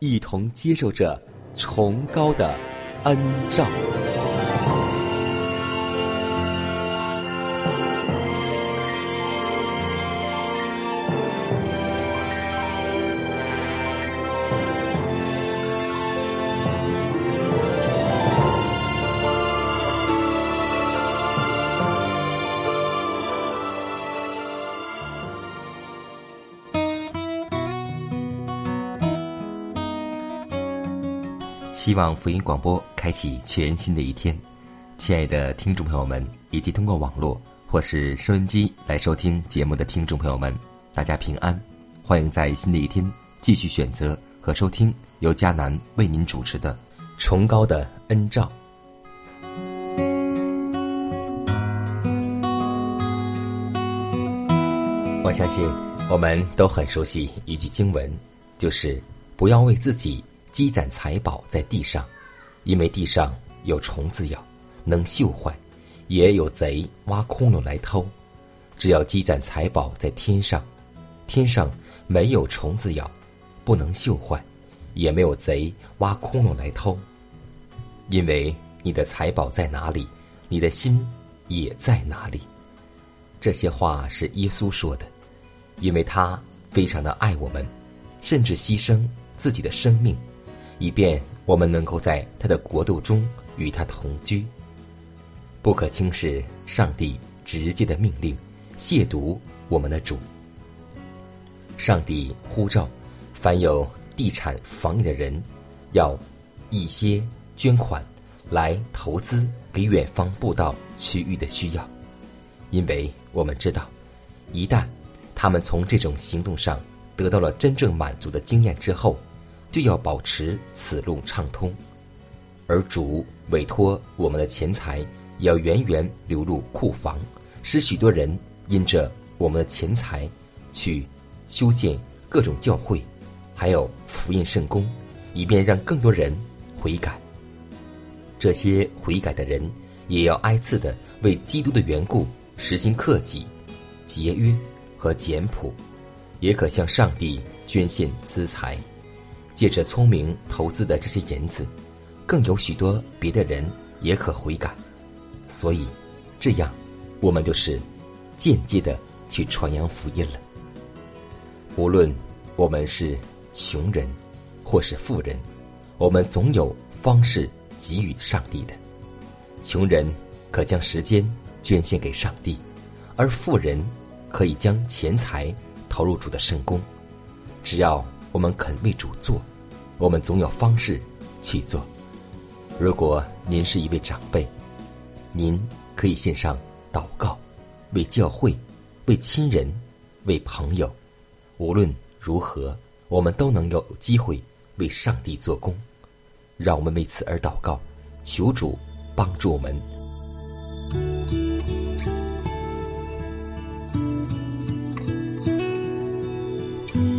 一同接受着崇高的恩照。希望福音广播开启全新的一天，亲爱的听众朋友们，以及通过网络或是收音机来收听节目的听众朋友们，大家平安！欢迎在新的一天继续选择和收听由迦南为您主持的《崇高的恩照》。我相信我们都很熟悉一句经文，就是不要为自己积攒财宝在地上，因为地上有虫子咬，能锈坏；也有贼挖窟窿来偷。只要积攒财宝在天上，天上没有虫子咬，不能锈坏，也没有贼挖窟窿来偷。因为你的财宝在哪里，你的心也在哪里。这些话是耶稣说的，因为他非常的爱我们，甚至牺牲自己的生命，以便我们能够在他的国度中与他同居。不可轻视上帝直接的命令，亵渎我们的主。上帝呼召凡有地产房业的人，要一些捐款来投资给远方布道区域的需要。因为我们知道，一旦他们从这种行动上得到了真正满足的经验之后，就要保持此路畅通。而主委托我们的钱财也，要源源流入库房，使许多人因着我们的钱财去修建各种教会，还有福音圣功，以便让更多人悔改。这些悔改的人，也要挨次的为基督的缘故。实行克己、节约和简朴，也可向上帝捐献资财。借着聪明投资的这些银子，更有许多别的人也可悔改。所以，这样我们就是间接的去传扬福音了。无论我们是穷人或是富人，我们总有方式给予上帝的。穷人可将时间。捐献给上帝，而富人可以将钱财投入主的圣功。只要我们肯为主做，我们总有方式去做。如果您是一位长辈，您可以献上祷告，为教会、为亲人、为朋友。无论如何，我们都能有机会为上帝做工。让我们为此而祷告，求主帮助我们。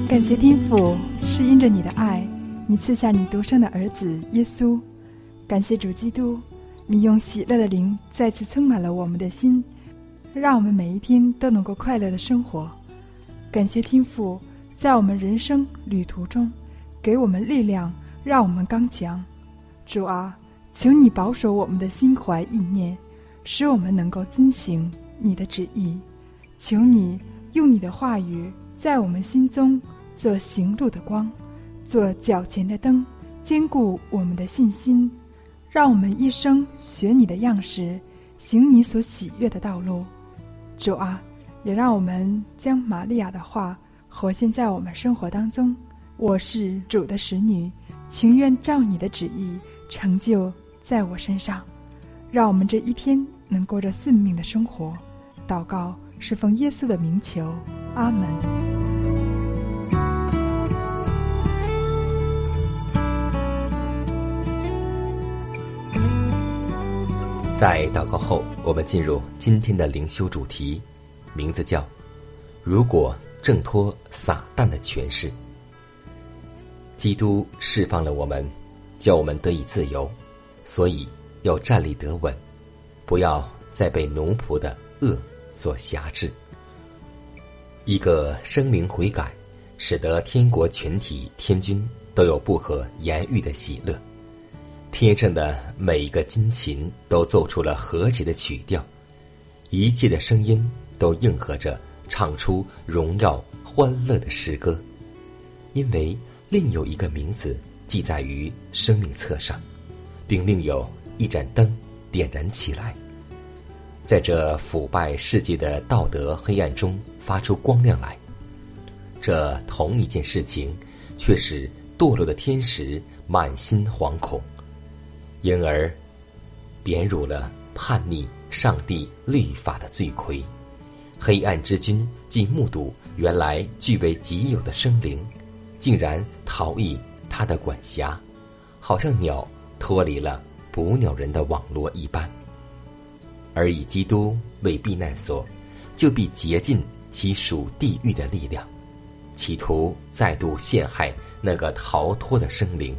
感谢天父，是因着你的爱，你赐下你独生的儿子耶稣。感谢主基督，你用喜乐的灵再次充满了我们的心，让我们每一天都能够快乐的生活。感谢天父，在我们人生旅途中，给我们力量，让我们刚强。主啊，请你保守我们的心怀意念，使我们能够遵行你的旨意。求你用你的话语，在我们心中做行路的光，做脚前的灯，坚固我们的信心，让我们一生学你的样式，行你所喜悦的道路。主啊，也让我们将玛利亚的话活现在我们生活当中。我是主的使女，情愿照你的旨意成就在我身上。让我们这一天能过着顺命的生活。祷告。是奉耶稣的名求，阿门。在祷告后，我们进入今天的灵修主题，名字叫“如果挣脱撒旦的权势”。基督释放了我们，叫我们得以自由，所以要站立得稳，不要再被奴仆的恶。所辖制，一个生灵悔改，使得天国全体天君都有不可言喻的喜乐。天上的每一个金琴都奏出了和谐的曲调，一切的声音都应和着唱出荣耀欢乐的诗歌。因为另有一个名字记载于生命册上，并另有一盏灯点燃起来。在这腐败世界的道德黑暗中发出光亮来，这同一件事情，却使堕落的天使满心惶恐，因而贬辱了叛逆上帝律法的罪魁。黑暗之君既目睹原来据为己有的生灵，竟然逃逸他的管辖，好像鸟脱离了捕鸟人的网络一般。而以基督为避难所，就必竭尽其属地狱的力量，企图再度陷害那个逃脱的生灵。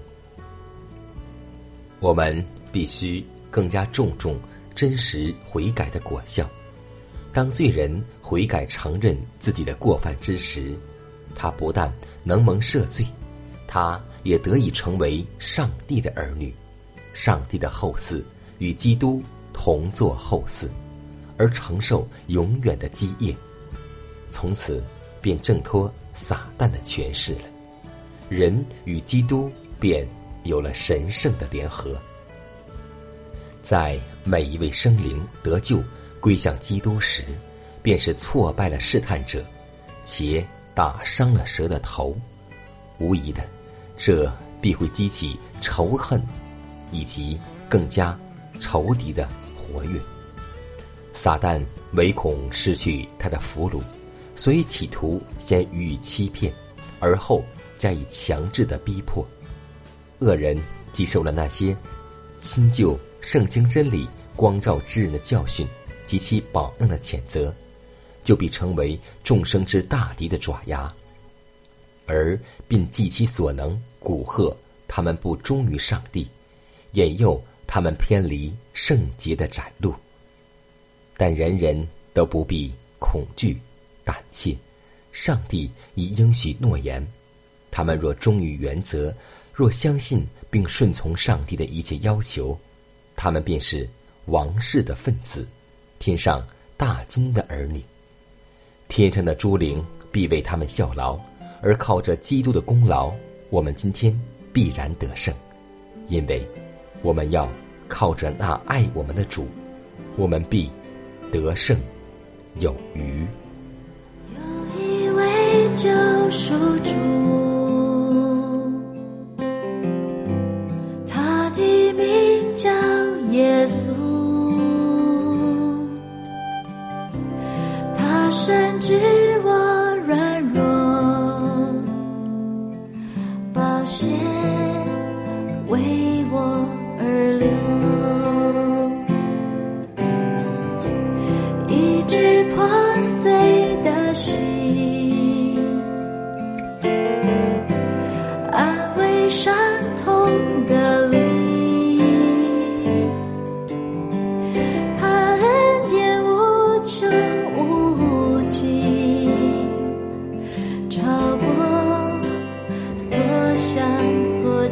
我们必须更加重重真实悔改的果效。当罪人悔改承认自己的过犯之时，他不但能蒙赦罪，他也得以成为上帝的儿女，上帝的后嗣，与基督。同作后嗣，而承受永远的基业，从此便挣脱撒旦的权势了。人与基督便有了神圣的联合。在每一位生灵得救归向基督时，便是挫败了试探者，且打伤了蛇的头。无疑的，这必会激起仇恨，以及更加仇敌的。活跃，撒旦唯恐失去他的俘虏，所以企图先予以欺骗，而后加以强制的逼迫。恶人既受了那些新旧圣经真理光照之人的教训及其榜样的谴责，就必成为众生之大敌的爪牙，而并尽其所能蛊惑他们不忠于上帝，引诱。他们偏离圣洁的窄路，但人人都不必恐惧、胆怯。上帝已应许诺言，他们若忠于原则，若相信并顺从上帝的一切要求，他们便是王室的分子，天上大金的儿女。天上的诸灵必为他们效劳，而靠着基督的功劳，我们今天必然得胜，因为我们要。靠着那爱我们的主，我们必得胜有余。有一位救赎主，叫耶稣，他深知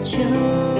秋。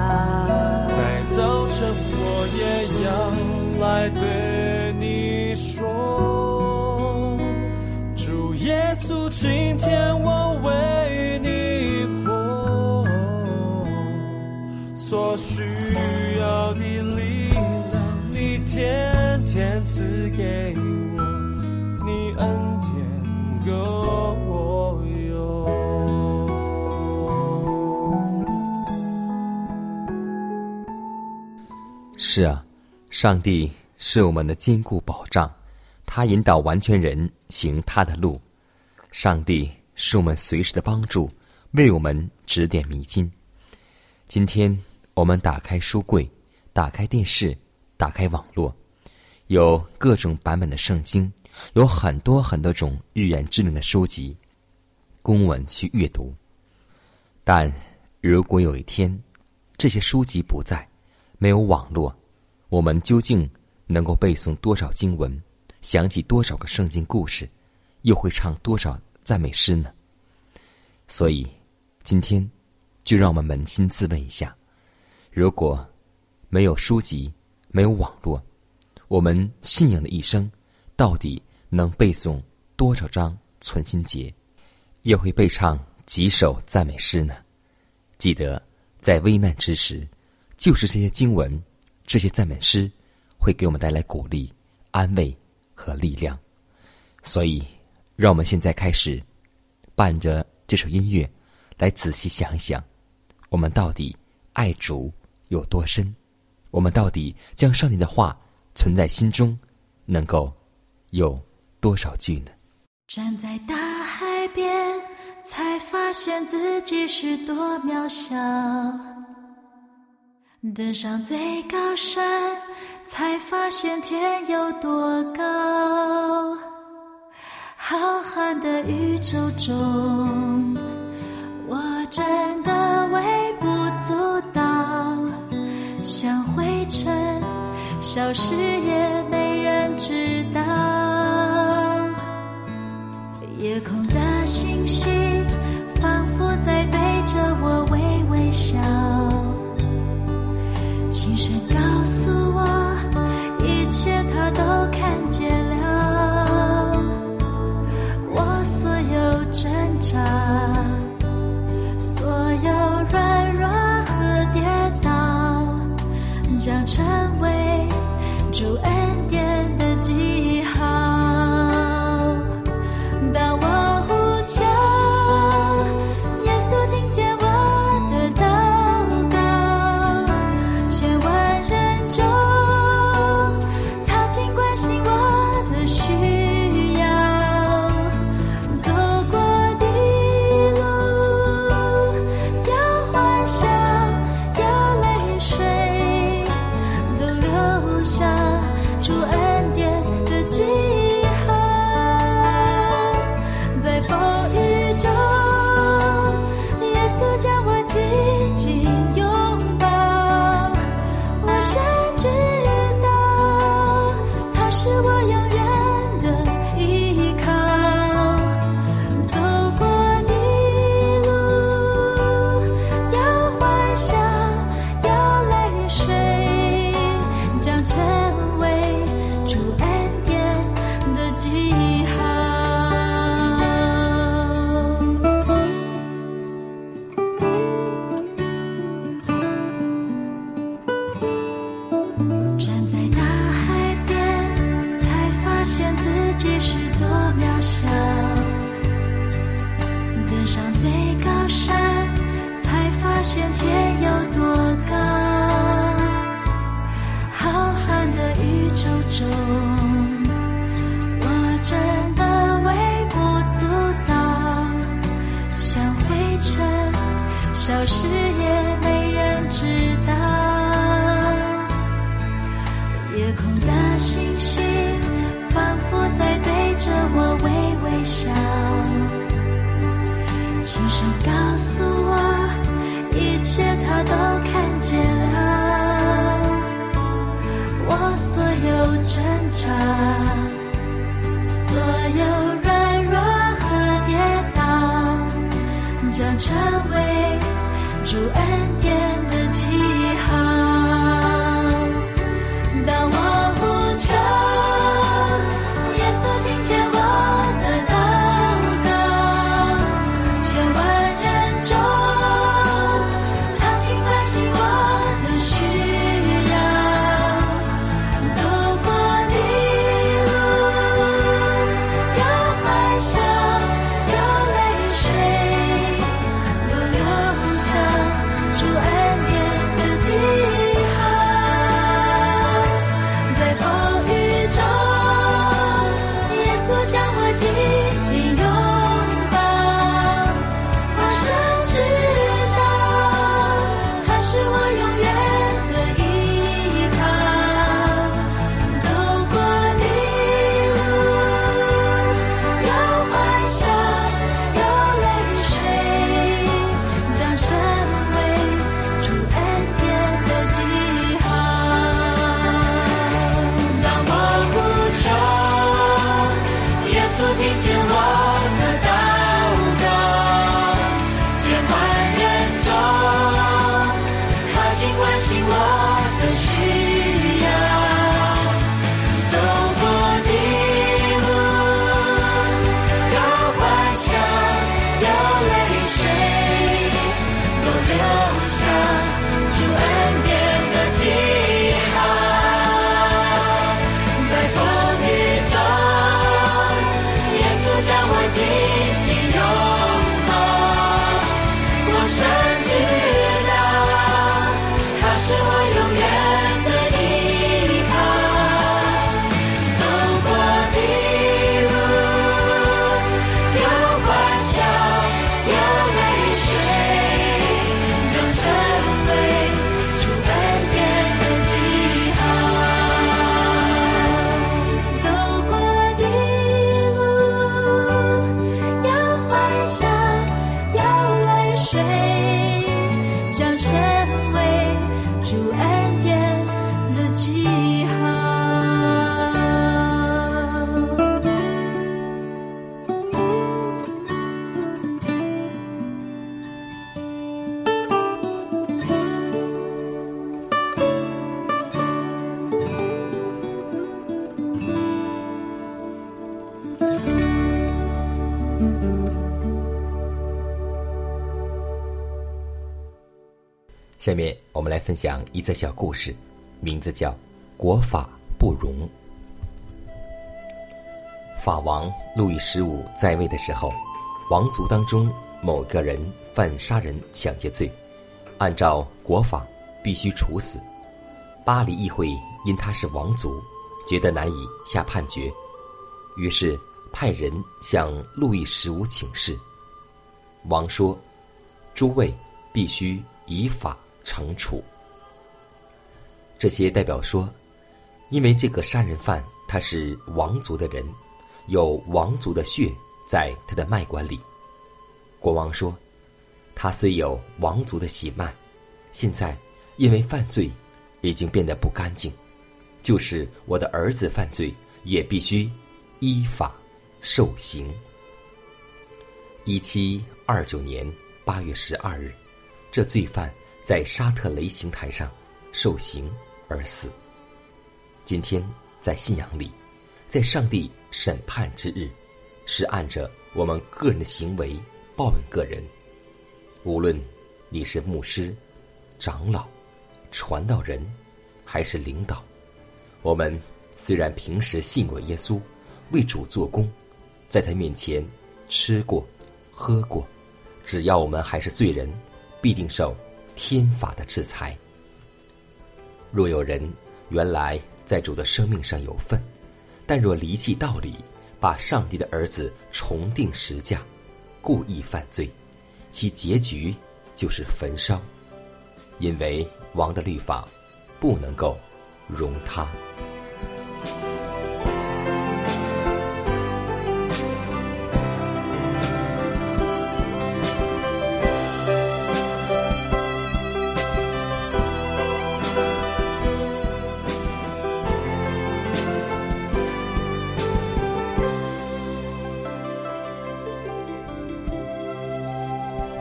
是啊，上帝是我们的坚固保障，他引导完全人行他的路。上帝是我们随时的帮助，为我们指点迷津。今天我们打开书柜，打开电视，打开网络，有各种版本的圣经，有很多很多种预言之灵的书籍，供我们去阅读。但如果有一天，这些书籍不在，没有网络，我们究竟能够背诵多少经文，想起多少个圣经故事，又会唱多少赞美诗呢？所以，今天就让我们扪心自问一下：如果没有书籍，没有网络，我们信仰的一生，到底能背诵多少章存心节，又会背唱几首赞美诗呢？记得，在危难之时，就是这些经文、这些赞美诗，会给我们带来鼓励、安慰和力量。所以，让我们现在开始，伴着这首音乐，来仔细想一想，我们到底爱主有多深？我们到底将上帝的话存在心中，能够有多少句呢？站在大海边，才发现自己是多渺小；登上最高山，才发现天有多高。浩瀚的宇宙中，我真的微不足道，像灰尘，消失也没人知道。夜空的星星，仿佛在对着我微微笑，想天有多高，浩瀚的宇宙中，我真的微不足道，像灰尘消失。所下面我们来分享一则小故事，名字叫《国法不容》。法王路易十五在位的时候，王族当中某个人犯杀人抢劫罪，按照国法必须处死。巴黎议会因他是王族，觉得难以下判决，于是派人向路易十五请示。王说：“诸位必须以法。”惩处。这些代表说：“因为这个杀人犯他是王族的人，有王族的血在他的脉管里。国王说：“他虽有王族的血脉，现在因为犯罪，已经变得不干净。就是我的儿子犯罪，也必须依法受刑。”一七二九年八月十二日，这罪犯在沙特雷刑台上受刑而死。今天在信仰里，在上帝审判之日，是按着我们个人的行为报应个人。无论你是牧师、长老、传道人，还是领导，我们虽然平时信过耶稣，为主做工，在他面前吃过。喝过，只要我们还是罪人，必定受天法的制裁。若有人原来在主的生命上有份，但若离弃道理，把上帝的儿子重定十架，故意犯罪，其结局就是焚烧，因为王的律法不能够容他。